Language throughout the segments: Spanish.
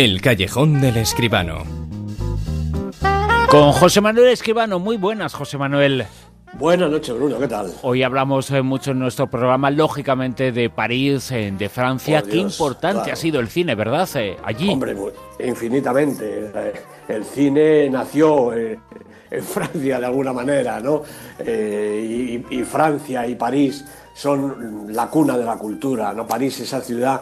El callejón del escribano. Con José Manuel Escribano, muy buenas, José Manuel. Buenas noches, Bruno, ¿qué tal? Hoy hablamos eh, mucho en nuestro programa, lógicamente, de París, eh, de Francia. Oh, Qué Dios, importante claro. ha sido el cine, ¿verdad? Eh, allí. Hombre, infinitamente. El cine nació eh, en Francia de alguna manera, ¿no? Eh, y, y Francia y París son la cuna de la cultura, ¿no? París, esa ciudad.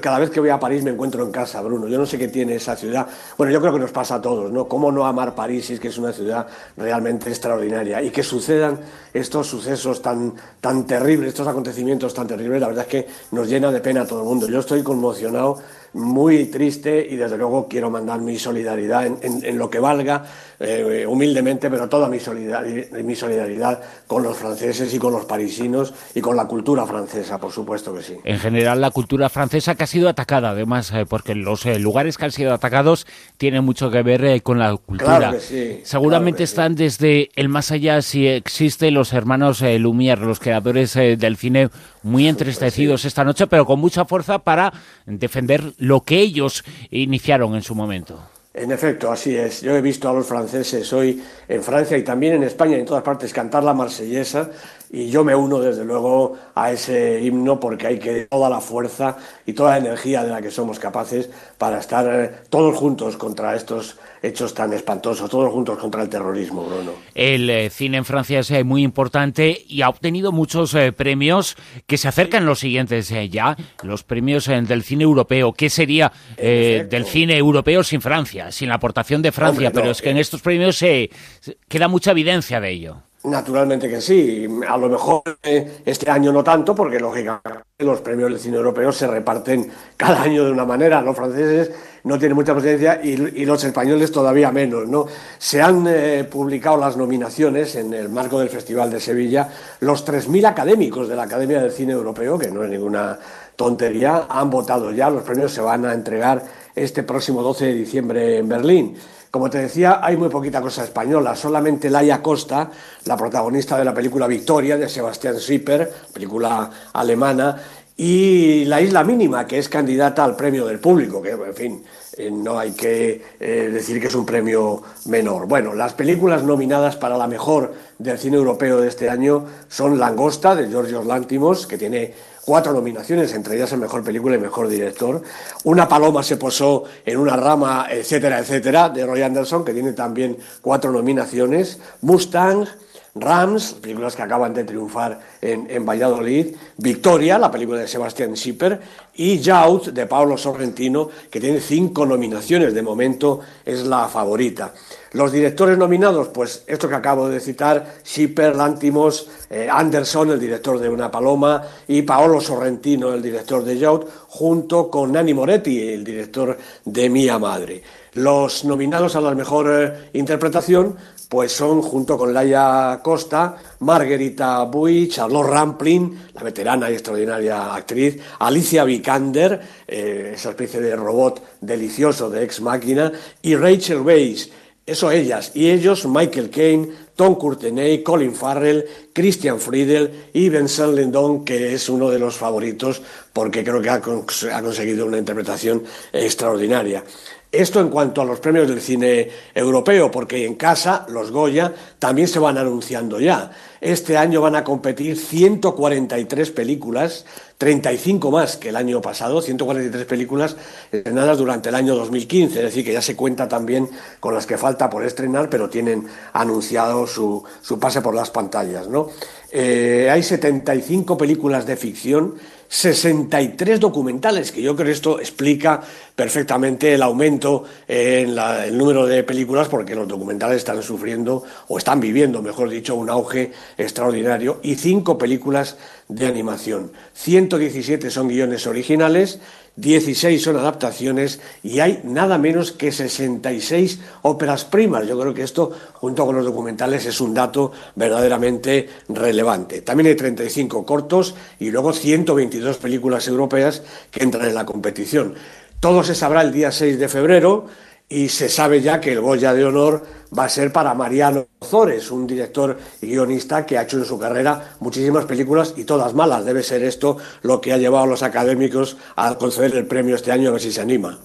Cada vez que voy a París me encuentro en casa, Bruno. Yo no sé qué tiene esa ciudad. Bueno, yo creo que nos pasa a todos, ¿no? ¿Cómo no amar París si es que es una ciudad realmente extraordinaria? Y que sucedan estos sucesos tan, tan terribles, estos acontecimientos tan terribles, la verdad es que nos llena de pena a todo el mundo. Yo estoy conmocionado, muy triste y desde luego quiero mandar mi solidaridad en, en- en lo que valga, eh, humildemente, pero toda mi solidaridad, mi solidaridad con los franceses y con los parisinos y con la cultura francesa, por supuesto que sí. En general, la cultura francesa que ha sido atacada, además, eh, porque los eh, lugares que han sido atacados tienen mucho que ver eh, con la cultura. Claro que sí, Seguramente claro que sí. están desde el más allá, si existe, los hermanos eh, Lumière, los creadores eh, del cine, muy entristecidos esta noche, pero con mucha fuerza para defender lo que ellos iniciaron en su momento. En efecto, así es. Yo he visto a los franceses hoy en Francia y también en España y en todas partes cantar la marsellesa y yo me uno desde luego a ese himno porque hay que toda la fuerza y toda la energía de la que somos capaces para estar eh, todos juntos contra estos hechos tan espantosos, todos juntos contra el terrorismo, Bruno. El eh, cine en Francia es eh, muy importante y ha obtenido muchos premios que se acercan los siguientes ya, los premios del cine europeo. ¿Qué sería eh, del cine europeo sin Francia, sin la aportación de Francia? Hombre, Pero es que en estos premios se se- queda mucha evidencia de ello. Naturalmente que sí. A lo mejor eh, este año no tanto, porque lógicamente los premios del cine europeo se reparten cada año de una manera. Los franceses no tienen mucha presencia y, los españoles todavía menos. ¿no? Se han eh, publicado las nominaciones en el marco del Festival de Sevilla. Los 3.000 académicos de la Academia del Cine Europeo, que no es ninguna tontería, han votado ya. Los premios se van a entregar este próximo 12 de diciembre en Berlín. Como te decía, hay muy poquita cosa española. Solamente Laia Costa, la protagonista de la película Victoria de Sebastián Schipper, película alemana, y La Isla Mínima, que es candidata al premio del público, que, en fin, eh, no hay que eh, decir que es un premio menor. Bueno, las películas nominadas para la mejor del cine europeo de este año son Langosta, de Georgios Lántimos, que tiene cuatro nominaciones, entre ellas el mejor película y mejor director. Una paloma se posó en una rama, etcétera, etcétera, de Roy Anderson, que tiene también cuatro nominaciones. Mustang, Rams, películas que acaban de triunfar en, en Valladolid, Victoria, la película de Sebastián Schipper, y Youth, de Paolo Sorrentino, que tiene cinco nominaciones, de momento es la favorita. Los directores nominados, pues esto que acabo de citar, Schipper, Lántimos, eh, Anderson, el director de Una Paloma, y Paolo Sorrentino, el director de Youth, junto con Nanni Moretti, el director de Mía Madre. Los nominados a la mejor eh, interpretación pues son junto con Laia Costa, Margarita Bui, Charlotte Rampling, la veterana y extraordinaria actriz, Alicia Vikander, eh, esa especie de robot delicioso de ex máquina, y Rachel Weisz. Eso ellas. Y ellos, Michael Caine, Tom Courtenay, Colin Farrell, Christian Friedel y Vincent Lindon, que es uno de los favoritos porque creo que ha, ha conseguido una interpretación extraordinaria. Esto en cuanto a los premios del cine europeo, porque en casa los Goya también se van anunciando ya. Este año van a competir 143 películas, 35 más que el año pasado, 143 películas estrenadas durante el año 2015, es decir, que ya se cuenta también con las que falta por estrenar, pero tienen anunciado su, su pase por las pantallas. ¿no? Eh, hay 75 películas de ficción, 63 documentales, que yo creo que esto explica perfectamente el aumento en el número de películas, porque los documentales están sufriendo, o están viviendo, mejor dicho, un auge extraordinario, y cinco películas de animación. 117 son guiones originales, 16 son adaptaciones y hay nada menos que 66 óperas primas. Yo creo que esto, junto con los documentales, es un dato verdaderamente relevante. También hay 35 cortos y luego 122 películas europeas que entran en la competición. Todo se sabrá el día 6 de febrero y se sabe ya que el Goya de Honor va a ser para Mariano Zores, un director y guionista que ha hecho en su carrera muchísimas películas y todas malas. Debe ser esto lo que ha llevado a los académicos a conceder el premio este año, a ver si se anima.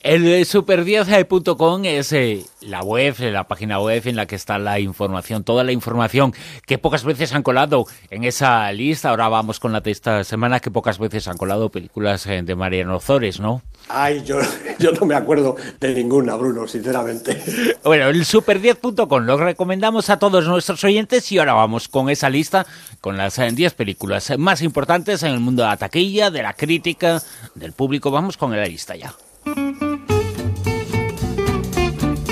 El super10.com es eh, la web, la página web en la que está la información, toda la información que pocas veces han colado en esa lista. Ahora vamos con la de esta semana que pocas veces han colado películas eh, de Mariano Zores, ¿no? Ay, yo, yo no me acuerdo de ninguna, Bruno, sinceramente. Bueno, el super10.com lo recomendamos a todos nuestros oyentes y ahora vamos con esa lista, con las 10 eh, películas más importantes en el mundo de la taquilla, de la crítica, del público. Vamos con la lista ya.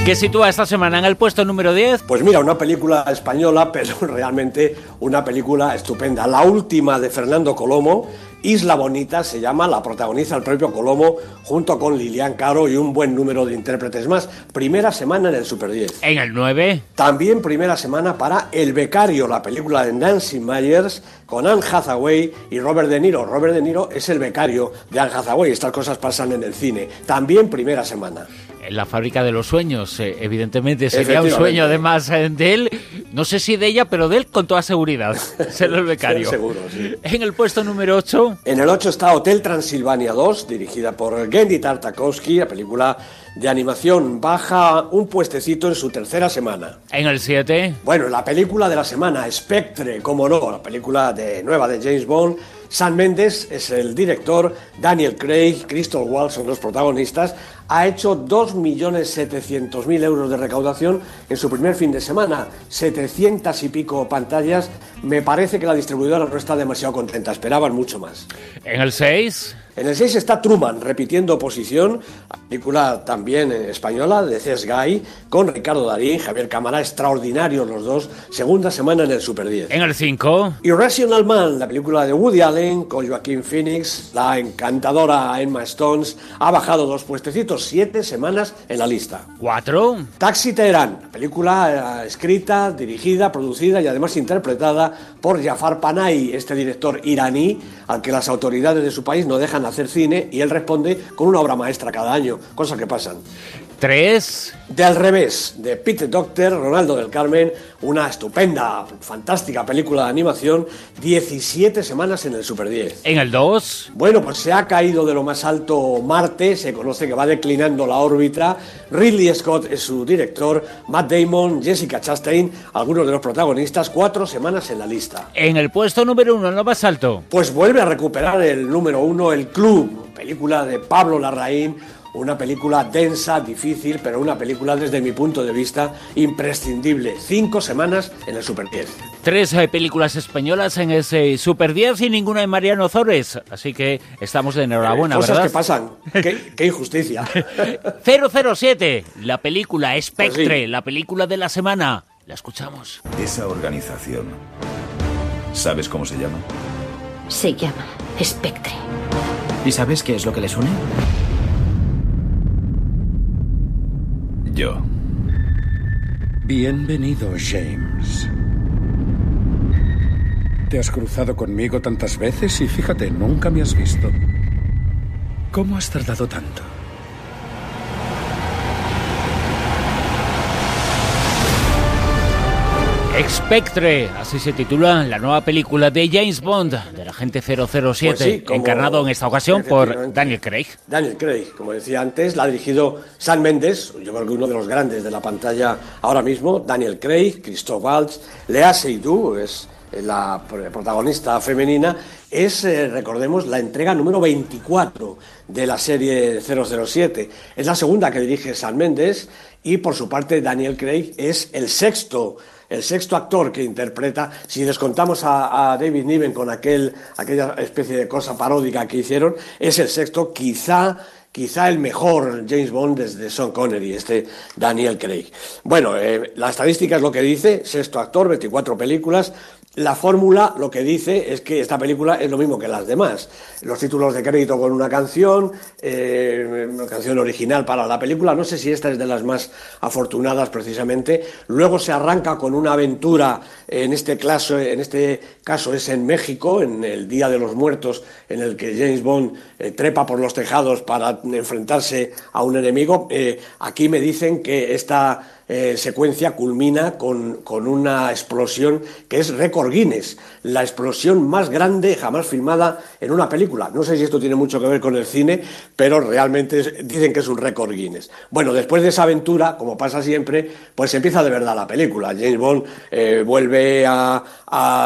¿Qué sitúa esta semana en el puesto número 10? Pues mira, una película española, pero realmente una película estupenda. La última de Fernando Colomo, Isla Bonita se llama, la protagoniza el propio Colomo junto con Lilian Caro y un buen número de intérpretes más. Primera semana en el Super 10. En el 9. También primera semana para El Becario, la película de Nancy Myers con Anne Hathaway y Robert De Niro. Robert De Niro es el becario de Anne Hathaway. Estas cosas pasan en el cine. También primera semana. La fábrica de los sueños, eh, evidentemente sería un sueño además eh, de él, no sé si de ella, pero de él con toda seguridad, ser el becario. seguro, sí. En el puesto número 8. En el 8 está Hotel Transilvania 2, dirigida por Gendy Tartakovsky, la película de animación baja un puestecito en su tercera semana. En el 7. Bueno, la película de la semana, Spectre, como no, la película de, nueva de James Bond. San Méndez es el director, Daniel Craig, Crystal Wall son los protagonistas. Ha hecho 2.700.000 euros de recaudación en su primer fin de semana, 700 y pico pantallas. Me parece que la distribuidora no está demasiado contenta, esperaban mucho más. En el 6. En el 6 está Truman, repitiendo posición, película también española de Cés Guy, con Ricardo Darín, Javier Cámara, extraordinarios los dos, segunda semana en el Super 10. En el 5. Irrational Man, la película de Woody Allen, con Joaquín Phoenix, la encantadora Emma Stones, ha bajado dos puestecitos, siete semanas en la lista. 4. Taxi Teherán, película eh, escrita, dirigida, producida y además interpretada por Jafar Panahi, este director iraní, al que las autoridades de su país no dejan hacer cine y él responde con una obra maestra cada año, cosas que pasan. Tres. De al revés, de Peter Doctor, Ronaldo del Carmen, una estupenda, fantástica película de animación, 17 semanas en el Super 10. En el 2. Bueno, pues se ha caído de lo más alto Marte, se conoce que va declinando la órbita. Ridley Scott es su director, Matt Damon, Jessica Chastain, algunos de los protagonistas, cuatro semanas en la lista. En el puesto número uno, lo más alto. Pues vuelve a recuperar el número uno, El Club, película de Pablo Larraín una película densa, difícil, pero una película desde mi punto de vista imprescindible. Cinco semanas en el Super 10. Tres eh, películas españolas en ese Super 10 y ninguna de Mariano Zores. Así que estamos de enhorabuena, Cosas ¿verdad? que pasan. qué, qué, injusticia. 007, la película Spectre, pues sí. la película de la semana. La escuchamos. Esa organización, ¿sabes cómo se llama? Se llama Spectre. ¿Y sabes qué es lo que les une? Bienvenido, James. Te has cruzado conmigo tantas veces y fíjate, nunca me has visto. ¿Cómo has tardado tanto? Spectre, así se titula la nueva película de James Bond, del agente 007, pues sí, encarnado en esta ocasión por Daniel Craig. Daniel Craig, como decía antes, la ha dirigido Sam Mendes, yo creo que uno de los grandes de la pantalla ahora mismo, Daniel Craig, Christoph Waltz, Lea Seydoux, es la protagonista femenina, es, eh, recordemos, la entrega número 24 de la serie 007. Es la segunda que dirige Sam Mendes y, por su parte, Daniel Craig es el sexto el sexto actor que interpreta, si descontamos a, a, David Niven con aquel, aquella especie de cosa paródica que hicieron, es el sexto, quizá quizá el mejor James Bond desde Sean Connery, este Daniel Craig. Bueno, eh, la estadística es lo que dice, sexto actor, 24 películas, La fórmula lo que dice es que esta película es lo mismo que las demás. Los títulos de crédito con una canción, eh, una canción original para la película, no sé si esta es de las más afortunadas precisamente. Luego se arranca con una aventura, en este, caso, en este caso es en México, en el Día de los Muertos, en el que James Bond eh, trepa por los tejados para enfrentarse a un enemigo. Eh, aquí me dicen que esta eh, secuencia culmina con, una explosión que es récord Guinness, la explosión más grande jamás filmada en una película. No sé si esto tiene mucho que ver con el cine, pero realmente dicen que es un récord Guinness. Bueno, después de esa aventura, como pasa siempre, pues empieza de verdad la película. James Bond eh, vuelve a,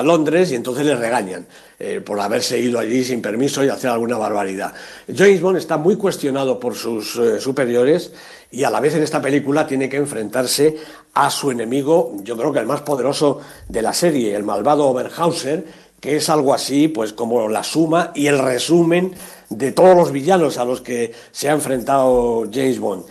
Londres y entonces le regañan. Eh, por haberse ido allí sin permiso y hacer alguna barbaridad. James Bond está muy cuestionado por sus superiores y a la vez en esta película tiene que enfrentarse a su enemigo, yo creo que el más poderoso de la serie, el malvado Oberhauser, que es algo así, pues como la suma y el resumen de todos los villanos a los que se ha enfrentado James Bond.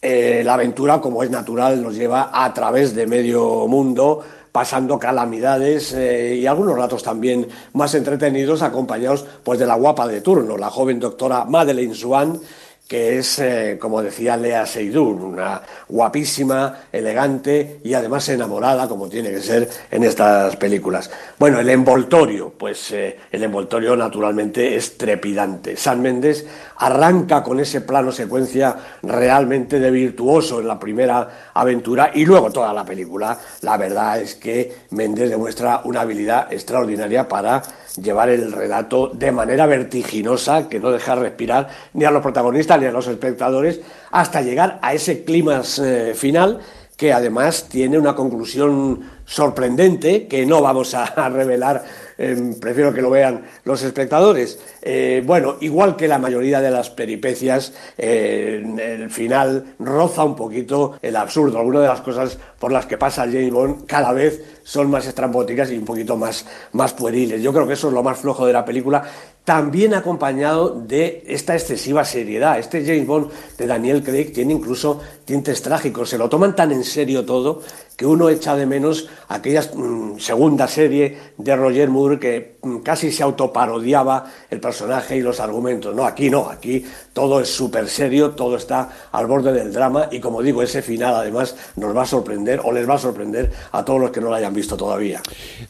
Eh, la aventura, como es natural, nos lleva a través de medio mundo, pasando calamidades eh, y algunos ratos también más entretenidos, acompañados pues de la guapa de turno, la joven doctora Madeleine Swan, que es, eh, como decía Lea Seydoux, una guapísima, elegante y además enamorada, como tiene que ser en estas películas. Bueno, el envoltorio, pues eh, el envoltorio naturalmente es trepidante. San Méndez arranca con ese plano secuencia realmente de virtuoso en la primera aventura y luego toda la película. La verdad es que Méndez demuestra una habilidad extraordinaria para llevar el relato de manera vertiginosa, que no deja respirar ni a los protagonistas ni a los espectadores, hasta llegar a ese clima eh, final que además tiene una conclusión sorprendente que no vamos a revelar Em, prefiero que lo vean los espectadores. Eh, bueno, igual que la mayoría de las peripecias, el final roza un poquito el absurdo. Algunas de las cosas por las que pasa James Bond cada vez son más estrambóticas y un poquito más, más pueriles. Yo creo que eso es lo más flojo de la película, también acompañado de esta excesiva seriedad. Este James Bond de Daniel Craig tiene incluso tintes trágicos, se lo toman tan en serio todo que uno echa de menos aquella mm, segunda serie de Roger Moore que mm, casi se autoparodiaba el personaje y los argumentos. No, aquí no, aquí todo es súper serio, todo está al borde del drama y como digo, ese final además nos va a sorprender o les va a sorprender a todos los que no lo hayan visto todavía.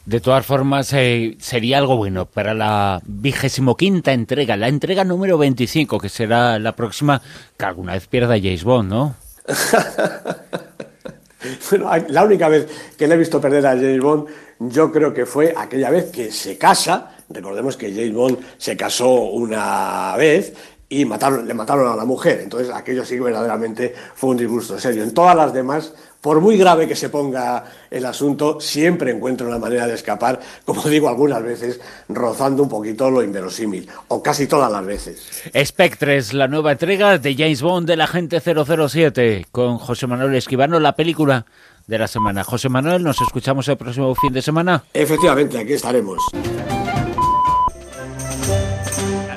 De todas formas, eh, sería algo bueno para la vigésimo quinta entrega, la entrega número 25, que será la próxima, que alguna vez pierda James Bond, ¿no? la única vez que le he visto perder a James Bond, yo creo que fue aquella vez que se casa. Recordemos que James Bond se casó una vez y mataron, le mataron a la mujer. Entonces, aquello sí que verdaderamente fue un disgusto serio. En todas las demás, por muy grave que se ponga el asunto, siempre encuentro una manera de escapar, como digo algunas veces, rozando un poquito lo inverosímil, o casi todas las veces. Spectres, la nueva entrega de James Bond del Agente 007, con José Manuel Esquivano, la película de la semana. José Manuel, nos escuchamos el próximo fin de semana. Efectivamente, aquí estaremos.